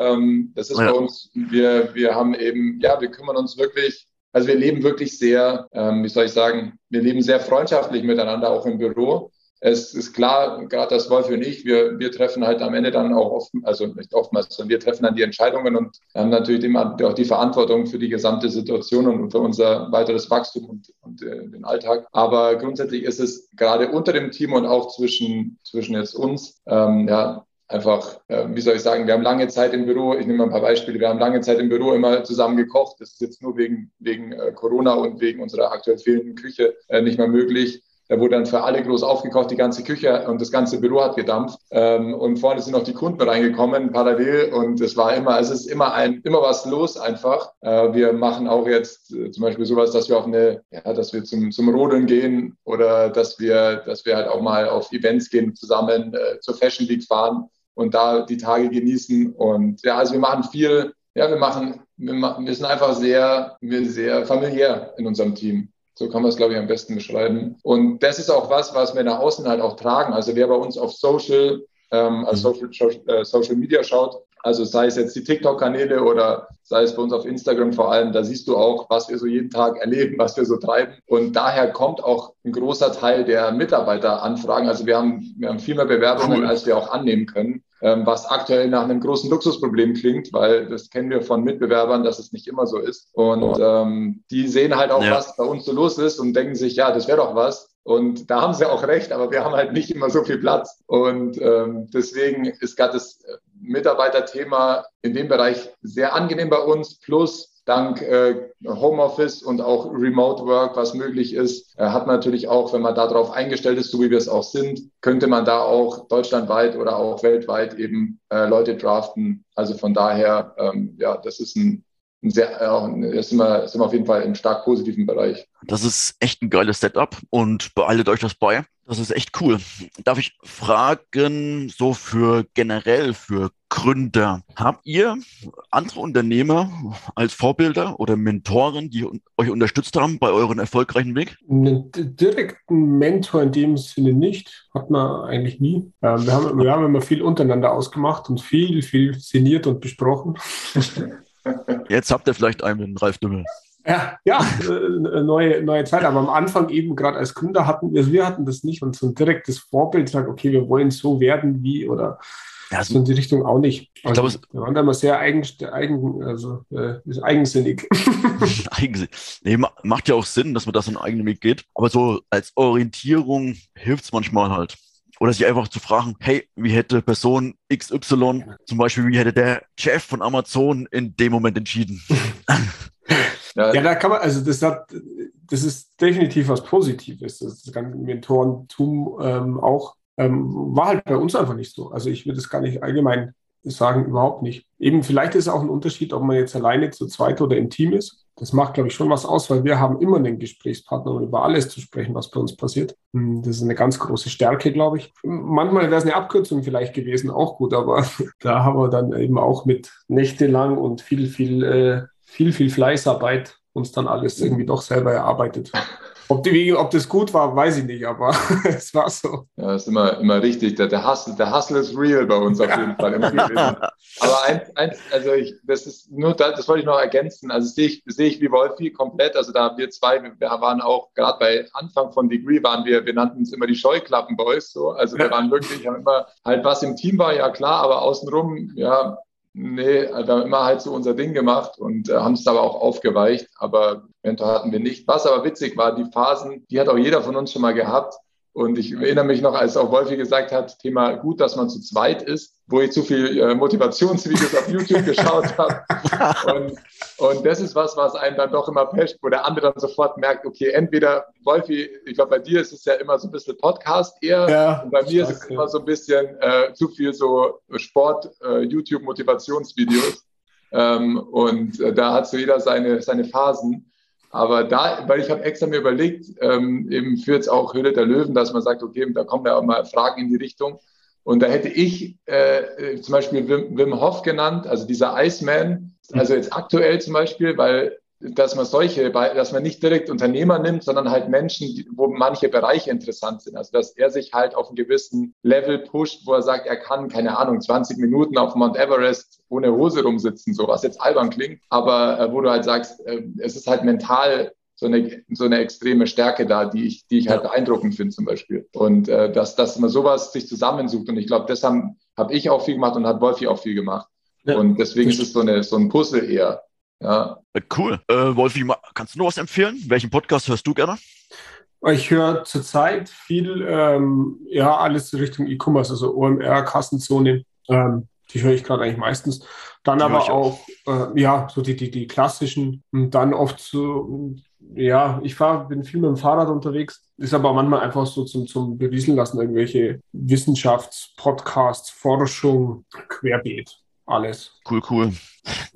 Das ist ja. bei uns, wir, wir haben eben, ja, wir kümmern uns wirklich, also wir leben wirklich sehr, ähm, wie soll ich sagen, wir leben sehr freundschaftlich miteinander, auch im Büro es ist klar, gerade das Wolf und ich, wir, wir treffen halt am Ende dann auch oft, also nicht oftmals, sondern wir treffen dann die Entscheidungen und haben natürlich immer auch die Verantwortung für die gesamte Situation und für unser weiteres Wachstum und, und äh, den Alltag. Aber grundsätzlich ist es gerade unter dem Team und auch zwischen, zwischen jetzt uns, ähm, ja, einfach, äh, wie soll ich sagen, wir haben lange Zeit im Büro, ich nehme mal ein paar Beispiele, wir haben lange Zeit im Büro immer zusammen gekocht. Das ist jetzt nur wegen, wegen äh, Corona und wegen unserer aktuell fehlenden Küche äh, nicht mehr möglich. Da wurde dann für alle groß aufgekocht, die ganze Küche und das ganze Büro hat gedampft. Ähm, und vorne sind noch die Kunden reingekommen, parallel. Und es war immer, es ist immer ein, immer was los einfach. Äh, wir machen auch jetzt äh, zum Beispiel sowas, dass wir auf eine, ja, dass wir zum, zum Rodeln gehen oder dass wir, dass wir halt auch mal auf Events gehen, zusammen äh, zur Fashion Week fahren und da die Tage genießen. Und ja, also wir machen viel, ja, wir machen, wir, machen, wir sind einfach sehr, wir sehr familiär in unserem Team. So kann man es, glaube ich, am besten beschreiben. Und das ist auch was, was wir nach außen halt auch tragen. Also wer bei uns auf Social, ähm, also mhm. Social, äh, Social Media schaut, also sei es jetzt die TikTok-Kanäle oder sei es bei uns auf Instagram vor allem, da siehst du auch, was wir so jeden Tag erleben, was wir so treiben. Und daher kommt auch ein großer Teil der Mitarbeiteranfragen. Also wir haben, wir haben viel mehr Bewerbungen, cool. als wir auch annehmen können. Ähm, was aktuell nach einem großen Luxusproblem klingt, weil das kennen wir von Mitbewerbern, dass es nicht immer so ist. Und ähm, die sehen halt auch, ja. was bei uns so los ist und denken sich, ja, das wäre doch was. Und da haben sie auch recht, aber wir haben halt nicht immer so viel Platz. Und ähm, deswegen ist gerade das Mitarbeiterthema in dem Bereich sehr angenehm bei uns. Plus dank äh, Homeoffice und auch Remote Work, was möglich ist, äh, hat man natürlich auch, wenn man darauf eingestellt ist, so wie wir es auch sind, könnte man da auch deutschlandweit oder auch weltweit eben äh, Leute draften. Also von daher, ähm, ja, das ist ein, ein sehr, äh, ist immer, ist immer auf jeden Fall im stark positiven Bereich. Das ist echt ein geiles Setup und behaltet euch das bei. Das ist echt cool. Darf ich fragen, so für generell für Gründer, habt ihr andere Unternehmer als Vorbilder oder Mentoren, die euch unterstützt haben bei euren erfolgreichen Weg? Einen direkten Mentor in dem Sinne nicht, hat man eigentlich nie. Ähm, wir haben, wir haben immer viel untereinander ausgemacht und viel, viel sinniert und besprochen. Jetzt habt ihr vielleicht einen Ralf Dümmel. Ja, ja, äh, neue, neue Zeit. Aber am Anfang eben gerade als Gründer hatten wir, wir hatten das nicht und so ein direktes Vorbild sagt, okay, wir wollen so werden wie oder Ja, so in die Richtung auch nicht. Also, ich glaube, wir waren da immer sehr eigen, eigen also äh, eigensinnig. eigensinnig. Nee, macht ja auch Sinn, dass man das in eigenen Weg geht. Aber so als Orientierung hilft es manchmal halt. Oder sich einfach zu fragen, hey, wie hätte Person XY, zum Beispiel, wie hätte der Chef von Amazon in dem Moment entschieden? ja, ja, da kann man, also das hat, das ist definitiv was Positives. Das ganze Mentorentum ähm, auch ähm, war halt bei uns einfach nicht so. Also ich würde es gar nicht allgemein sagen, überhaupt nicht. Eben vielleicht ist es auch ein Unterschied, ob man jetzt alleine zu zweit oder im Team ist. Das macht, glaube ich, schon was aus, weil wir haben immer einen Gesprächspartner, um über alles zu sprechen, was bei uns passiert. Hm, das ist eine ganz große Stärke, glaube ich. Manchmal wäre es eine Abkürzung vielleicht gewesen, auch gut, aber da haben wir dann eben auch mit nächtelang und viel, viel, äh, viel, viel Fleißarbeit uns dann alles irgendwie doch selber erarbeitet. Ob, die, ob das gut war, weiß ich nicht, aber es war so. Ja, ist immer, immer richtig. Der, der, Hustle, der Hustle ist real bei uns auf jeden Fall. aber eins, eins, also ich, das ist nur, das, das wollte ich noch ergänzen. Also sehe ich, sehe ich wie Wolfi komplett. Also da wir zwei, wir waren auch gerade bei Anfang von Degree waren wir, wir nannten uns immer die Scheuklappenboys. So. Also wir waren wirklich, haben immer halt was im Team war, ja klar, aber außenrum, ja, Nee, wir haben immer halt so unser Ding gemacht und äh, haben es aber auch aufgeweicht. Aber Mentor hatten wir nicht. Was aber witzig war, die Phasen, die hat auch jeder von uns schon mal gehabt. Und ich erinnere mich noch, als auch Wolfi gesagt hat, Thema gut, dass man zu zweit ist wo ich zu viel äh, Motivationsvideos auf YouTube geschaut habe. Und, und das ist was, was einem dann doch immer pescht, wo der andere dann sofort merkt, okay, entweder, Wolfi, ich glaube, bei dir ist es ja immer so ein bisschen Podcast eher. Ja, und bei mir ist es immer so ein bisschen äh, zu viel so Sport, äh, YouTube-Motivationsvideos. Ähm, und äh, da hat so jeder seine, seine Phasen. Aber da, weil ich habe extra mir überlegt, ähm, eben für jetzt auch Höhle der Löwen, dass man sagt, okay, da kommen ja auch mal Fragen in die Richtung. Und da hätte ich äh, zum Beispiel Wim, Wim Hof genannt, also dieser Iceman, also jetzt aktuell zum Beispiel, weil dass man solche, dass man nicht direkt Unternehmer nimmt, sondern halt Menschen, wo manche Bereiche interessant sind. Also dass er sich halt auf einen gewissen Level pusht, wo er sagt, er kann, keine Ahnung, 20 Minuten auf Mount Everest ohne Hose rumsitzen, so was jetzt albern klingt, aber äh, wo du halt sagst, äh, es ist halt mental so eine, so eine extreme Stärke da, die ich, die ich halt beeindruckend finde zum Beispiel. Und äh, dass, dass man sowas sich zusammensucht. Und ich glaube, das habe hab ich auch viel gemacht und hat Wolfi auch viel gemacht. Ja. Und deswegen ist es so, eine, so ein Puzzle eher. Ja. Äh, cool. Äh, Wolfi, kannst du noch was empfehlen? Welchen Podcast hörst du gerne? Ich höre zurzeit viel, ähm, ja, alles Richtung E-Commerce, also OMR, Kassenzone. Ähm, die höre ich gerade eigentlich meistens. Dann die aber auch, auch äh, ja, so die, die, die klassischen. Und dann oft so ja, ich fahr, bin viel mit dem Fahrrad unterwegs, ist aber manchmal einfach so zum, zum Berieseln lassen, irgendwelche Wissenschaftspodcasts, Forschung, querbeet, alles. Cool, cool.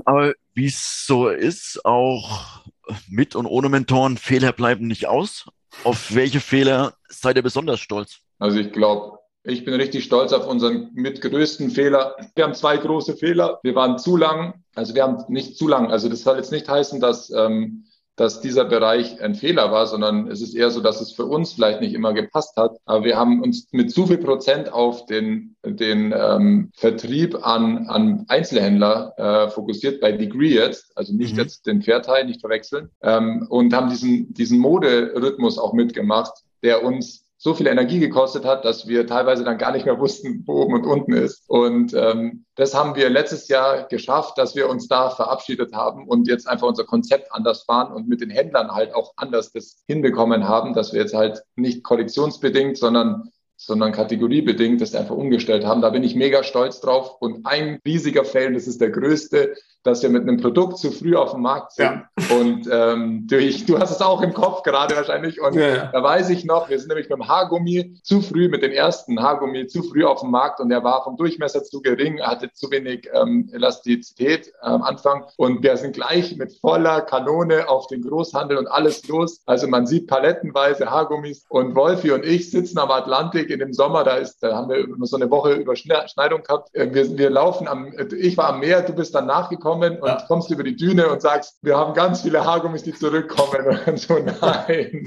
Aber wie es so ist, auch mit und ohne Mentoren, Fehler bleiben nicht aus. Auf welche Fehler seid ihr besonders stolz? Also ich glaube, ich bin richtig stolz auf unseren mitgrößten Fehler. Wir haben zwei große Fehler. Wir waren zu lang, also wir haben nicht zu lang. Also das soll jetzt nicht heißen, dass ähm, dass dieser Bereich ein Fehler war, sondern es ist eher so, dass es für uns vielleicht nicht immer gepasst hat. Aber wir haben uns mit zu viel Prozent auf den, den ähm, Vertrieb an, an Einzelhändler äh, fokussiert, bei Degree jetzt, also nicht mhm. jetzt den Fairteil, nicht verwechseln, ähm, und haben diesen, diesen Moderhythmus auch mitgemacht, der uns so viel Energie gekostet hat, dass wir teilweise dann gar nicht mehr wussten, wo oben und unten ist. Und ähm, das haben wir letztes Jahr geschafft, dass wir uns da verabschiedet haben und jetzt einfach unser Konzept anders fahren und mit den Händlern halt auch anders das hinbekommen haben, dass wir jetzt halt nicht kollektionsbedingt, sondern sondern kategoriebedingt das einfach umgestellt haben. Da bin ich mega stolz drauf. Und ein riesiger Fail, das ist der größte, dass wir mit einem Produkt zu früh auf dem Markt sind. Ja. Und ähm, durch, du hast es auch im Kopf gerade wahrscheinlich. Und ja, da weiß ich noch, wir sind nämlich mit dem Haargummi zu früh, mit dem ersten Haargummi zu früh auf dem Markt. Und der war vom Durchmesser zu gering, hatte zu wenig ähm, Elastizität am Anfang. Und wir sind gleich mit voller Kanone auf den Großhandel und alles los. Also man sieht palettenweise Haargummis. Und Wolfi und ich sitzen am Atlantik in dem Sommer. Da, ist, da haben wir so eine Woche Überschneidung gehabt. Äh, wir, wir laufen am, ich war am Meer, du bist dann nachgekommen kommen und ja. kommst über die Düne und sagst, wir haben ganz viele Haargummis, die zurückkommen. Und so, nein.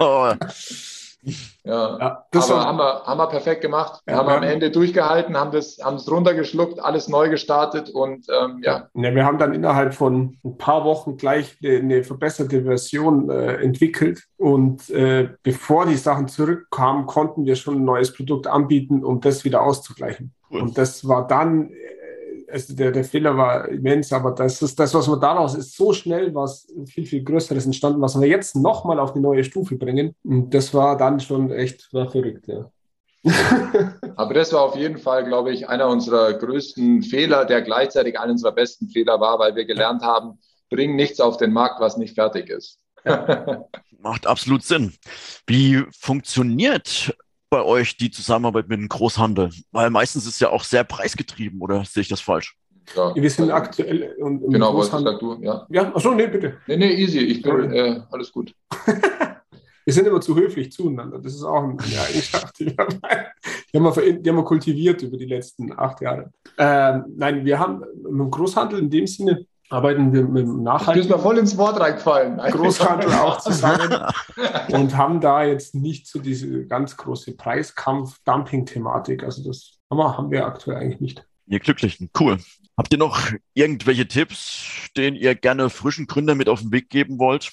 oh. Ja, ja das aber haben wir, haben wir perfekt gemacht. Wir ja, haben am Ende durchgehalten, haben das, haben es runtergeschluckt, alles neu gestartet und ähm, ja. ja. Wir haben dann innerhalb von ein paar Wochen gleich eine, eine verbesserte Version äh, entwickelt und äh, bevor die Sachen zurückkamen, konnten wir schon ein neues Produkt anbieten, um das wieder auszugleichen. Cool. Und das war dann, also der, der Fehler war immens, aber das ist das, was wir daraus ist, so schnell was viel, viel Größeres entstanden, was wir jetzt nochmal auf die neue Stufe bringen. Und das war dann schon echt war verrückt, ja. Aber das war auf jeden Fall, glaube ich, einer unserer größten Fehler, der gleichzeitig einer unserer besten Fehler war, weil wir gelernt haben, bring nichts auf den Markt, was nicht fertig ist. Macht absolut Sinn. Wie funktioniert bei euch die Zusammenarbeit mit dem Großhandel? Weil meistens ist es ja auch sehr preisgetrieben, oder sehe ich das falsch? Ja, wir sind also, aktuell und im genau, Großhandel. Sag du, ja. Ja, achso, nee, bitte. Nee, nee, easy. Ich bin äh, alles gut. wir sind immer zu höflich zueinander. Das ist auch eine Eigenschaft, die, haben, die, haben wir, die haben wir kultiviert über die letzten acht Jahre. Ähm, nein, wir haben im Großhandel in dem Sinne arbeiten wir mit dem Nachhaltigen. Du bist mir voll ins Wort reingefallen. Großhandel auch zusammen und haben da jetzt nicht so diese ganz große Preiskampf-Dumping-Thematik. Also das haben wir aktuell eigentlich nicht. Ihr Glücklichen, cool. Habt ihr noch irgendwelche Tipps, den ihr gerne frischen Gründern mit auf den Weg geben wollt?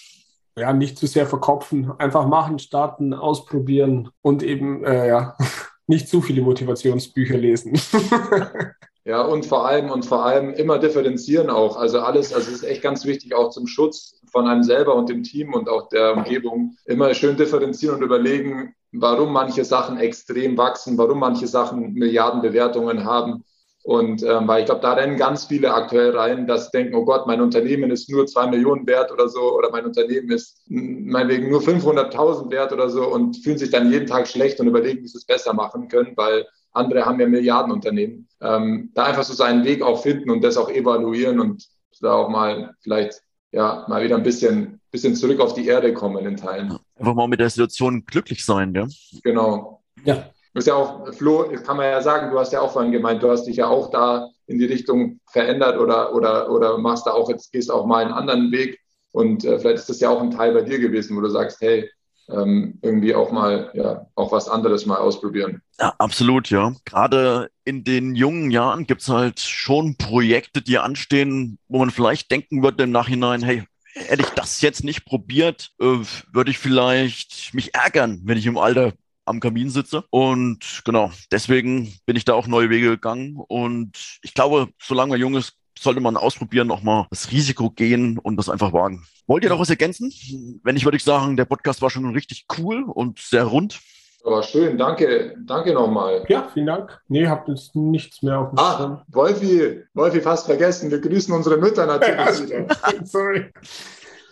Ja, nicht zu sehr verkopfen. Einfach machen, starten, ausprobieren und eben äh, ja, nicht zu viele Motivationsbücher lesen. Ja, und vor allem und vor allem immer differenzieren auch. Also alles, also es ist echt ganz wichtig auch zum Schutz von einem selber und dem Team und auch der Umgebung. Immer schön differenzieren und überlegen, warum manche Sachen extrem wachsen, warum manche Sachen Milliardenbewertungen haben. Und ähm, weil ich glaube, da rennen ganz viele aktuell rein, dass denken, oh Gott, mein Unternehmen ist nur zwei Millionen wert oder so, oder mein Unternehmen ist meinetwegen nur 500.000 wert oder so und fühlen sich dann jeden Tag schlecht und überlegen, wie sie es besser machen können, weil andere haben ja Milliardenunternehmen. Ähm, da einfach so seinen Weg auch finden und das auch evaluieren und da auch mal vielleicht ja mal wieder ein bisschen, bisschen zurück auf die Erde kommen in Teilen. Einfach mal mit der Situation glücklich sein, ja? Genau. Ja. Du hast ja auch, Flo, kann man ja sagen, du hast ja auch vorhin gemeint, du hast dich ja auch da in die Richtung verändert oder, oder, oder machst da auch jetzt, gehst auch mal einen anderen Weg. Und äh, vielleicht ist das ja auch ein Teil bei dir gewesen, wo du sagst, hey, irgendwie auch mal, ja, auch was anderes mal ausprobieren. Ja, absolut, ja. Gerade in den jungen Jahren gibt es halt schon Projekte, die anstehen, wo man vielleicht denken würde im Nachhinein, hey, hätte ich das jetzt nicht probiert, äh, würde ich vielleicht mich ärgern, wenn ich im Alter am Kamin sitze. Und genau, deswegen bin ich da auch neue Wege gegangen. Und ich glaube, solange man jung ist, sollte man ausprobieren, auch mal das Risiko gehen und das einfach wagen. Wollt ihr noch was ergänzen? Wenn nicht, würde ich sagen, der Podcast war schon richtig cool und sehr rund. Aber schön, danke, danke nochmal. Ja, vielen Dank. Nee, habt jetzt nichts mehr auf dem Ah, Stand. Wolfi, Wolfi fast vergessen. Wir grüßen unsere Mütter natürlich. Sorry.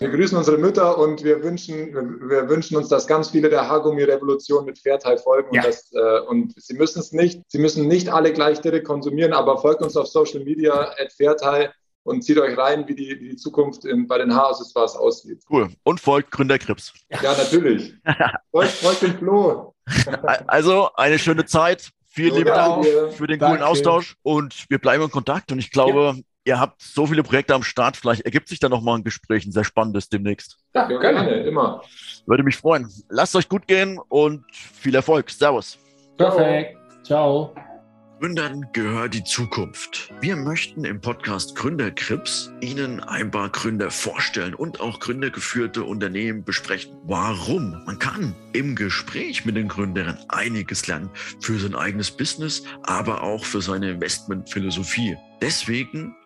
Wir grüßen unsere Mütter und wir wünschen, wir wünschen uns, dass ganz viele der Haargummi-Revolution mit Fairteil folgen. Ja. Und, das, äh, und sie müssen es nicht, sie müssen nicht alle gleich direkt konsumieren, aber folgt uns auf Social Media at Fairteil und zieht euch rein, wie die, wie die Zukunft in, bei den Haaraccessoires aussieht. Cool. Und folgt Gründer Krips. Ja, natürlich. folgt, folgt den Flo. also eine schöne Zeit. Vielen lieben Dank für den Danke. coolen Austausch und wir bleiben in Kontakt und ich glaube, ja ihr habt so viele Projekte am Start, vielleicht ergibt sich da nochmal ein Gespräch, ein sehr spannendes demnächst. Ja, gerne, immer. Würde mich freuen. Lasst euch gut gehen und viel Erfolg. Servus. Perfekt. Ciao. Gründern gehört die Zukunft. Wir möchten im Podcast Gründerkrips Ihnen ein paar Gründer vorstellen und auch gründergeführte Unternehmen besprechen. Warum? Man kann im Gespräch mit den Gründern einiges lernen für sein eigenes Business, aber auch für seine Investmentphilosophie. Deswegen